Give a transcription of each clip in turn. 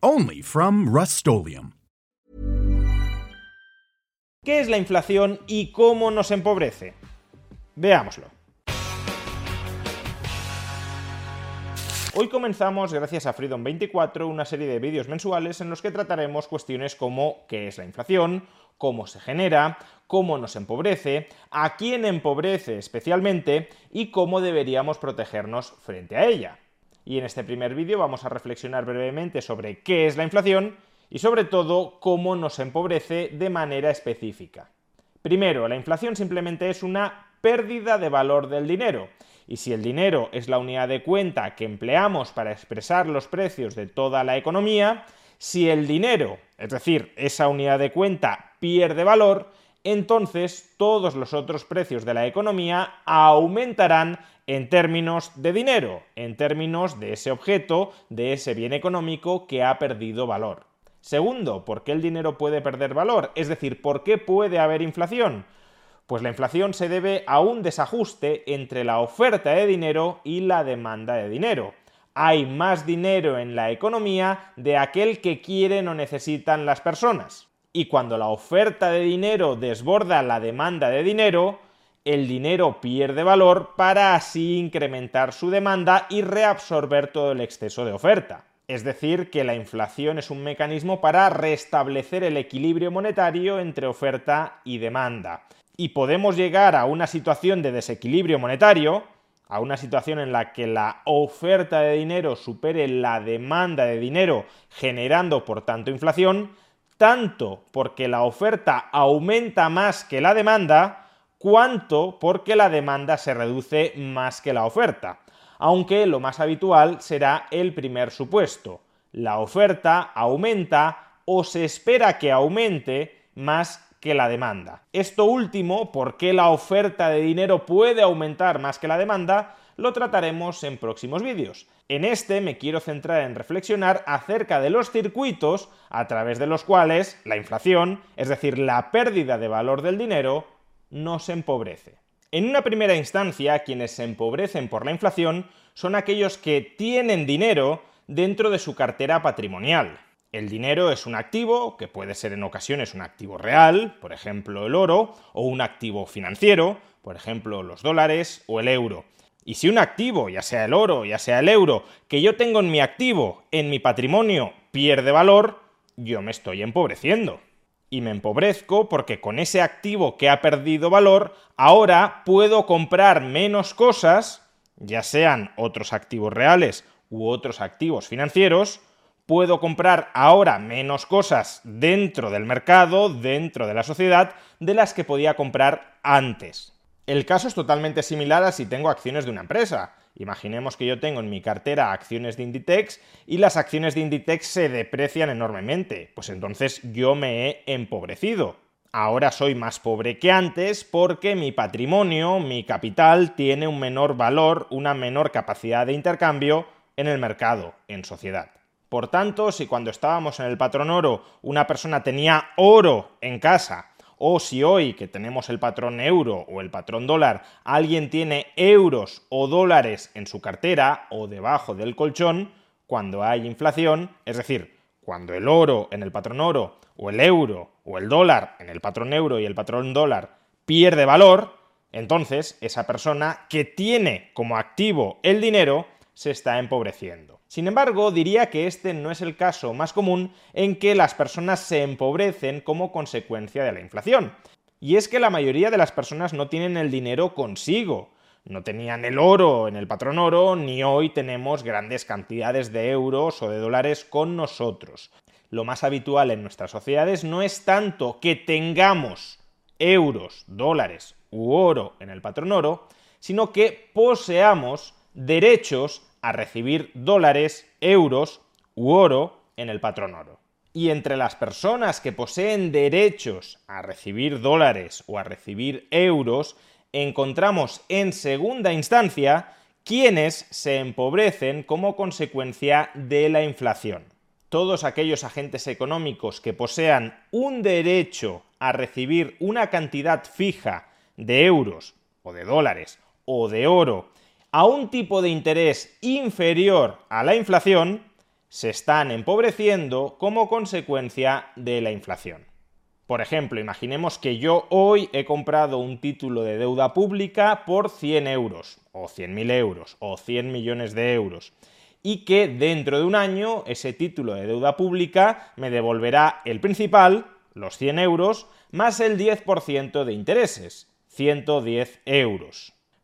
Only from Rust ¿Qué es la inflación y cómo nos empobrece? Veámoslo. Hoy comenzamos, gracias a Freedom24, una serie de vídeos mensuales en los que trataremos cuestiones como qué es la inflación, cómo se genera, cómo nos empobrece, a quién empobrece especialmente y cómo deberíamos protegernos frente a ella. Y en este primer vídeo vamos a reflexionar brevemente sobre qué es la inflación y sobre todo cómo nos empobrece de manera específica. Primero, la inflación simplemente es una pérdida de valor del dinero y si el dinero es la unidad de cuenta que empleamos para expresar los precios de toda la economía, si el dinero, es decir, esa unidad de cuenta, pierde valor, entonces todos los otros precios de la economía aumentarán en términos de dinero, en términos de ese objeto, de ese bien económico que ha perdido valor. Segundo, ¿por qué el dinero puede perder valor? Es decir, ¿por qué puede haber inflación? Pues la inflación se debe a un desajuste entre la oferta de dinero y la demanda de dinero. Hay más dinero en la economía de aquel que quieren o necesitan las personas. Y cuando la oferta de dinero desborda la demanda de dinero, el dinero pierde valor para así incrementar su demanda y reabsorber todo el exceso de oferta. Es decir, que la inflación es un mecanismo para restablecer el equilibrio monetario entre oferta y demanda y podemos llegar a una situación de desequilibrio monetario, a una situación en la que la oferta de dinero supere la demanda de dinero, generando por tanto inflación, tanto porque la oferta aumenta más que la demanda, cuanto porque la demanda se reduce más que la oferta. Aunque lo más habitual será el primer supuesto. La oferta aumenta o se espera que aumente más que la demanda. Esto último, por qué la oferta de dinero puede aumentar más que la demanda, lo trataremos en próximos vídeos. En este me quiero centrar en reflexionar acerca de los circuitos a través de los cuales la inflación, es decir, la pérdida de valor del dinero, nos empobrece. En una primera instancia, quienes se empobrecen por la inflación son aquellos que tienen dinero dentro de su cartera patrimonial. El dinero es un activo, que puede ser en ocasiones un activo real, por ejemplo el oro, o un activo financiero, por ejemplo los dólares o el euro. Y si un activo, ya sea el oro, ya sea el euro, que yo tengo en mi activo, en mi patrimonio, pierde valor, yo me estoy empobreciendo. Y me empobrezco porque con ese activo que ha perdido valor, ahora puedo comprar menos cosas, ya sean otros activos reales u otros activos financieros, puedo comprar ahora menos cosas dentro del mercado, dentro de la sociedad, de las que podía comprar antes. El caso es totalmente similar a si tengo acciones de una empresa. Imaginemos que yo tengo en mi cartera acciones de Inditex y las acciones de Inditex se deprecian enormemente. Pues entonces yo me he empobrecido. Ahora soy más pobre que antes porque mi patrimonio, mi capital, tiene un menor valor, una menor capacidad de intercambio en el mercado, en sociedad. Por tanto, si cuando estábamos en el patrón oro una persona tenía oro en casa, o si hoy que tenemos el patrón euro o el patrón dólar, alguien tiene euros o dólares en su cartera o debajo del colchón, cuando hay inflación, es decir, cuando el oro en el patrón oro o el euro o el dólar en el patrón euro y el patrón dólar pierde valor, entonces esa persona que tiene como activo el dinero se está empobreciendo. Sin embargo, diría que este no es el caso más común en que las personas se empobrecen como consecuencia de la inflación. Y es que la mayoría de las personas no tienen el dinero consigo. No tenían el oro en el patrón oro, ni hoy tenemos grandes cantidades de euros o de dólares con nosotros. Lo más habitual en nuestras sociedades no es tanto que tengamos euros, dólares u oro en el patrón oro, sino que poseamos derechos a recibir dólares, euros u oro en el patrón oro. Y entre las personas que poseen derechos a recibir dólares o a recibir euros, encontramos en segunda instancia quienes se empobrecen como consecuencia de la inflación. Todos aquellos agentes económicos que posean un derecho a recibir una cantidad fija de euros o de dólares o de oro a un tipo de interés inferior a la inflación, se están empobreciendo como consecuencia de la inflación. Por ejemplo, imaginemos que yo hoy he comprado un título de deuda pública por 100 euros, o 100.000 euros, o 100 millones de euros, y que dentro de un año ese título de deuda pública me devolverá el principal, los 100 euros, más el 10% de intereses, 110 euros.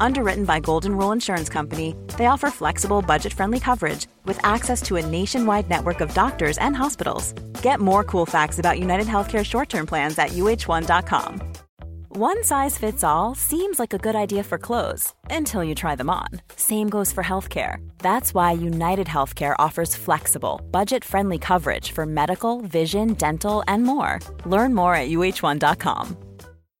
Underwritten by Golden Rule Insurance Company, they offer flexible, budget friendly coverage with access to a nationwide network of doctors and hospitals. Get more cool facts about United Healthcare short term plans at uh1.com. One size fits all seems like a good idea for clothes until you try them on. Same goes for healthcare. That's why United Healthcare offers flexible, budget friendly coverage for medical, vision, dental, and more. Learn more at uh1.com.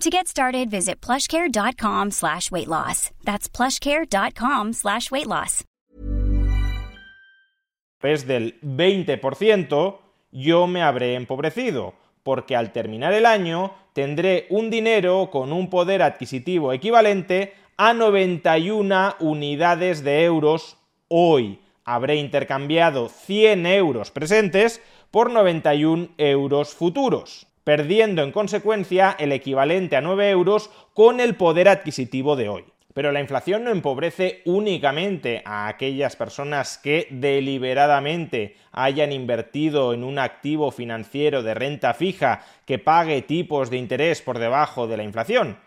To get started, visit plushcare.com slash weight loss. That's plushcare.com slash weight loss. Es del 20%, yo me habré empobrecido, porque al terminar el año tendré un dinero con un poder adquisitivo equivalente a 91 unidades de euros hoy. Habré intercambiado 100 euros presentes por 91 euros futuros perdiendo en consecuencia el equivalente a 9 euros con el poder adquisitivo de hoy. Pero la inflación no empobrece únicamente a aquellas personas que deliberadamente hayan invertido en un activo financiero de renta fija que pague tipos de interés por debajo de la inflación.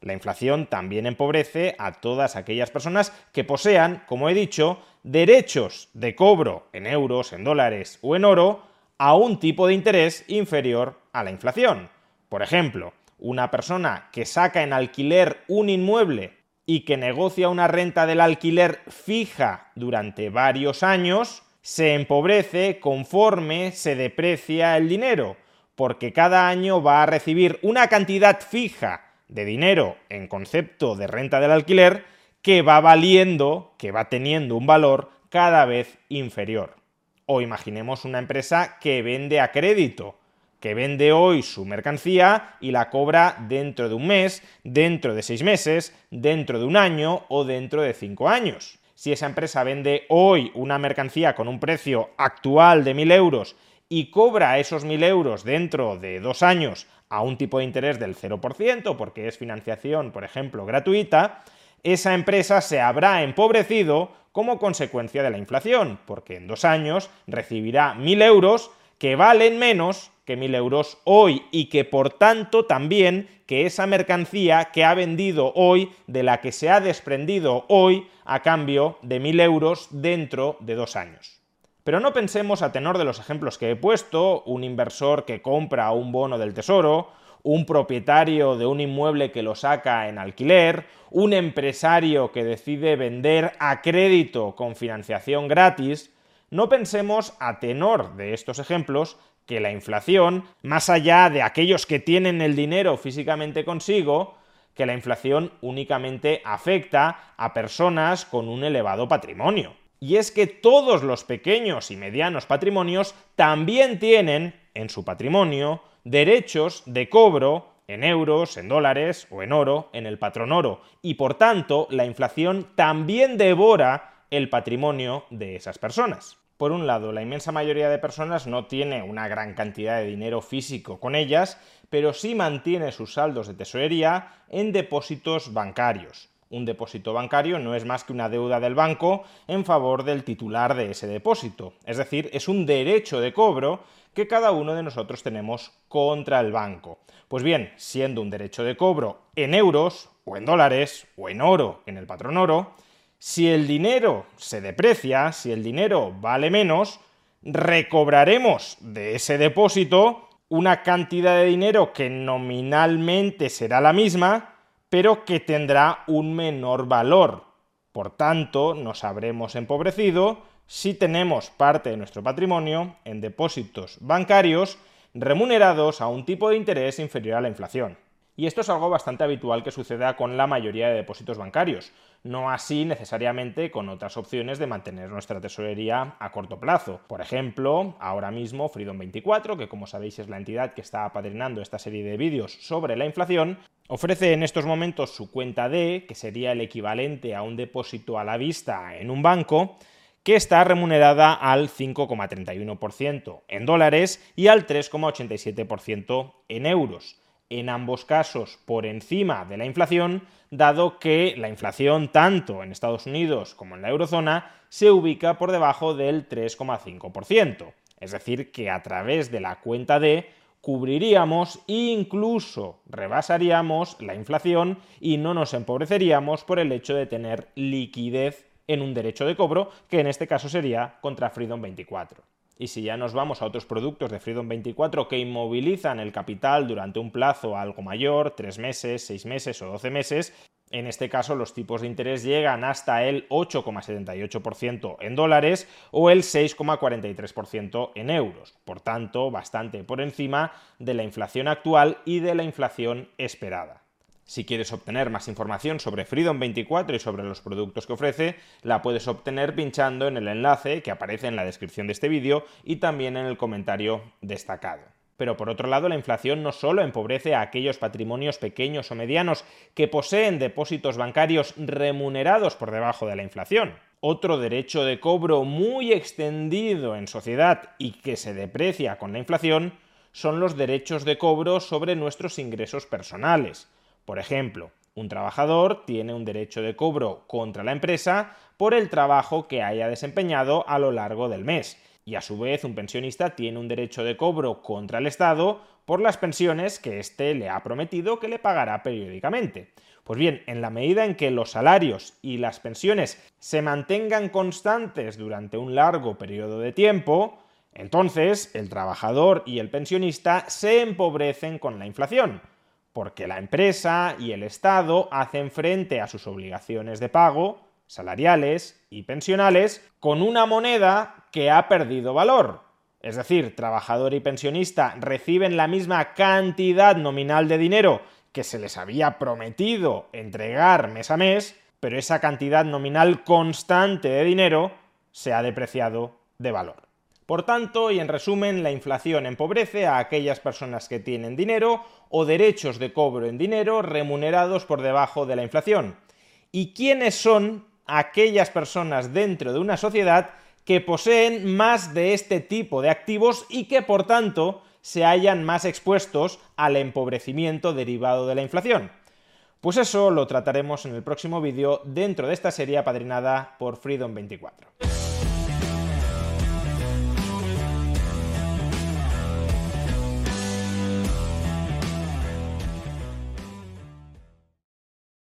La inflación también empobrece a todas aquellas personas que posean, como he dicho, derechos de cobro en euros, en dólares o en oro a un tipo de interés inferior a la inflación. Por ejemplo, una persona que saca en alquiler un inmueble y que negocia una renta del alquiler fija durante varios años, se empobrece conforme se deprecia el dinero, porque cada año va a recibir una cantidad fija de dinero en concepto de renta del alquiler que va valiendo, que va teniendo un valor cada vez inferior. O imaginemos una empresa que vende a crédito, que vende hoy su mercancía y la cobra dentro de un mes, dentro de seis meses, dentro de un año o dentro de cinco años. Si esa empresa vende hoy una mercancía con un precio actual de 1.000 euros y cobra esos 1.000 euros dentro de dos años a un tipo de interés del 0%, porque es financiación, por ejemplo, gratuita, esa empresa se habrá empobrecido como consecuencia de la inflación, porque en dos años recibirá mil euros que valen menos que mil euros hoy y que por tanto también que esa mercancía que ha vendido hoy, de la que se ha desprendido hoy a cambio de mil euros dentro de dos años. Pero no pensemos a tenor de los ejemplos que he puesto, un inversor que compra un bono del tesoro, un propietario de un inmueble que lo saca en alquiler, un empresario que decide vender a crédito con financiación gratis, no pensemos a tenor de estos ejemplos que la inflación, más allá de aquellos que tienen el dinero físicamente consigo, que la inflación únicamente afecta a personas con un elevado patrimonio. Y es que todos los pequeños y medianos patrimonios también tienen en su patrimonio derechos de cobro en euros, en dólares o en oro, en el patrón oro. Y por tanto, la inflación también devora el patrimonio de esas personas. Por un lado, la inmensa mayoría de personas no tiene una gran cantidad de dinero físico con ellas, pero sí mantiene sus saldos de tesorería en depósitos bancarios. Un depósito bancario no es más que una deuda del banco en favor del titular de ese depósito. Es decir, es un derecho de cobro que cada uno de nosotros tenemos contra el banco. Pues bien, siendo un derecho de cobro en euros, o en dólares, o en oro en el patrón oro, si el dinero se deprecia, si el dinero vale menos, recobraremos de ese depósito una cantidad de dinero que nominalmente será la misma, pero que tendrá un menor valor. Por tanto, nos habremos empobrecido si tenemos parte de nuestro patrimonio en depósitos bancarios remunerados a un tipo de interés inferior a la inflación. Y esto es algo bastante habitual que suceda con la mayoría de depósitos bancarios, no así necesariamente con otras opciones de mantener nuestra tesorería a corto plazo. Por ejemplo, ahora mismo Freedom24, que como sabéis es la entidad que está apadrinando esta serie de vídeos sobre la inflación, ofrece en estos momentos su cuenta D, que sería el equivalente a un depósito a la vista en un banco, que está remunerada al 5,31% en dólares y al 3,87% en euros en ambos casos por encima de la inflación, dado que la inflación tanto en Estados Unidos como en la eurozona se ubica por debajo del 3,5%. Es decir, que a través de la cuenta D cubriríamos e incluso rebasaríamos la inflación y no nos empobreceríamos por el hecho de tener liquidez en un derecho de cobro, que en este caso sería contra Freedom 24. Y si ya nos vamos a otros productos de Freedom 24 que inmovilizan el capital durante un plazo algo mayor, 3 meses, 6 meses o 12 meses, en este caso los tipos de interés llegan hasta el 8,78% en dólares o el 6,43% en euros. Por tanto, bastante por encima de la inflación actual y de la inflación esperada. Si quieres obtener más información sobre Freedom 24 y sobre los productos que ofrece, la puedes obtener pinchando en el enlace que aparece en la descripción de este vídeo y también en el comentario destacado. Pero por otro lado, la inflación no solo empobrece a aquellos patrimonios pequeños o medianos que poseen depósitos bancarios remunerados por debajo de la inflación. Otro derecho de cobro muy extendido en sociedad y que se deprecia con la inflación son los derechos de cobro sobre nuestros ingresos personales. Por ejemplo, un trabajador tiene un derecho de cobro contra la empresa por el trabajo que haya desempeñado a lo largo del mes. Y a su vez un pensionista tiene un derecho de cobro contra el Estado por las pensiones que éste le ha prometido que le pagará periódicamente. Pues bien, en la medida en que los salarios y las pensiones se mantengan constantes durante un largo periodo de tiempo, entonces el trabajador y el pensionista se empobrecen con la inflación porque la empresa y el Estado hacen frente a sus obligaciones de pago, salariales y pensionales, con una moneda que ha perdido valor. Es decir, trabajador y pensionista reciben la misma cantidad nominal de dinero que se les había prometido entregar mes a mes, pero esa cantidad nominal constante de dinero se ha depreciado de valor. Por tanto, y en resumen, la inflación empobrece a aquellas personas que tienen dinero o derechos de cobro en dinero remunerados por debajo de la inflación. ¿Y quiénes son aquellas personas dentro de una sociedad que poseen más de este tipo de activos y que por tanto se hallan más expuestos al empobrecimiento derivado de la inflación? Pues eso lo trataremos en el próximo vídeo dentro de esta serie apadrinada por Freedom 24.